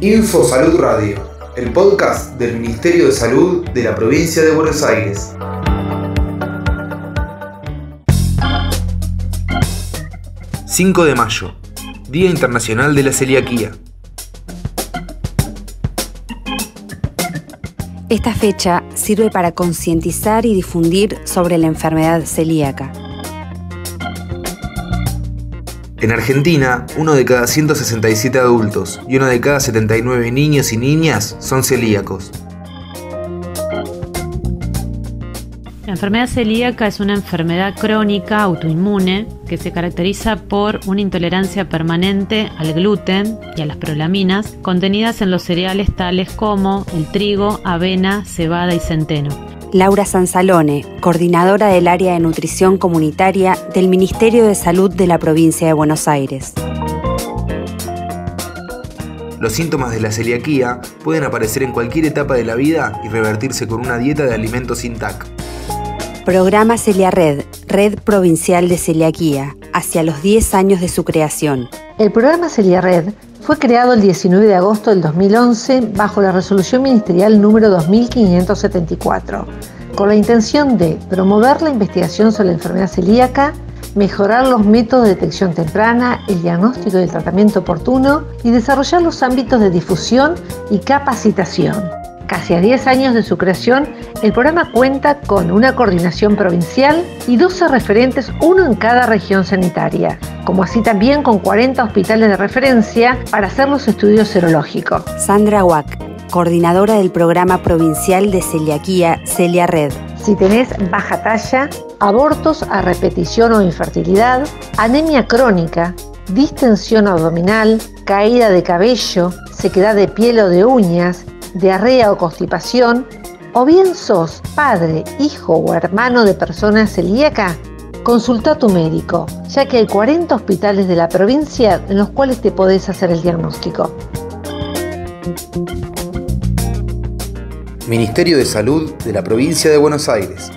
Info Salud Radio, el podcast del Ministerio de Salud de la provincia de Buenos Aires. ...5 de mayo... Día Internacional de la Celiaquía. Esta fecha sirve para concientizar y difundir sobre la enfermedad celíaca. En Argentina, uno de cada 167 adultos y uno de cada 79 niños y niñas son celíacos. La enfermedad celíaca es una enfermedad crónica autoinmune que se caracteriza por una intolerancia permanente al gluten y a las prolaminas contenidas en los cereales tales como el trigo, avena, cebada y centeno. Laura Sansalone, coordinadora del área de nutrición comunitaria del Ministerio de Salud de la provincia de Buenos Aires. Los síntomas de la celiaquía pueden aparecer en cualquier etapa de la vida y revertirse con una dieta de alimentos sin TAC. Programa CeliaRed, Red Provincial de Celiaquía, hacia los 10 años de su creación. El programa CeliaRed fue creado el 19 de agosto del 2011 bajo la resolución ministerial número 2574, con la intención de promover la investigación sobre la enfermedad celíaca, mejorar los métodos de detección temprana, el diagnóstico y el tratamiento oportuno y desarrollar los ámbitos de difusión y capacitación. Casi a 10 años de su creación, el programa cuenta con una coordinación provincial y 12 referentes, uno en cada región sanitaria, como así también con 40 hospitales de referencia para hacer los estudios serológicos. Sandra Wack, coordinadora del programa provincial de celiaquía Celia Red. Si tenés baja talla, abortos a repetición o infertilidad, anemia crónica, distensión abdominal, caída de cabello, sequedad de piel o de uñas, diarrea o constipación, o bien sos padre, hijo o hermano de persona celíaca, consulta a tu médico, ya que hay 40 hospitales de la provincia en los cuales te podés hacer el diagnóstico. Ministerio de Salud de la provincia de Buenos Aires.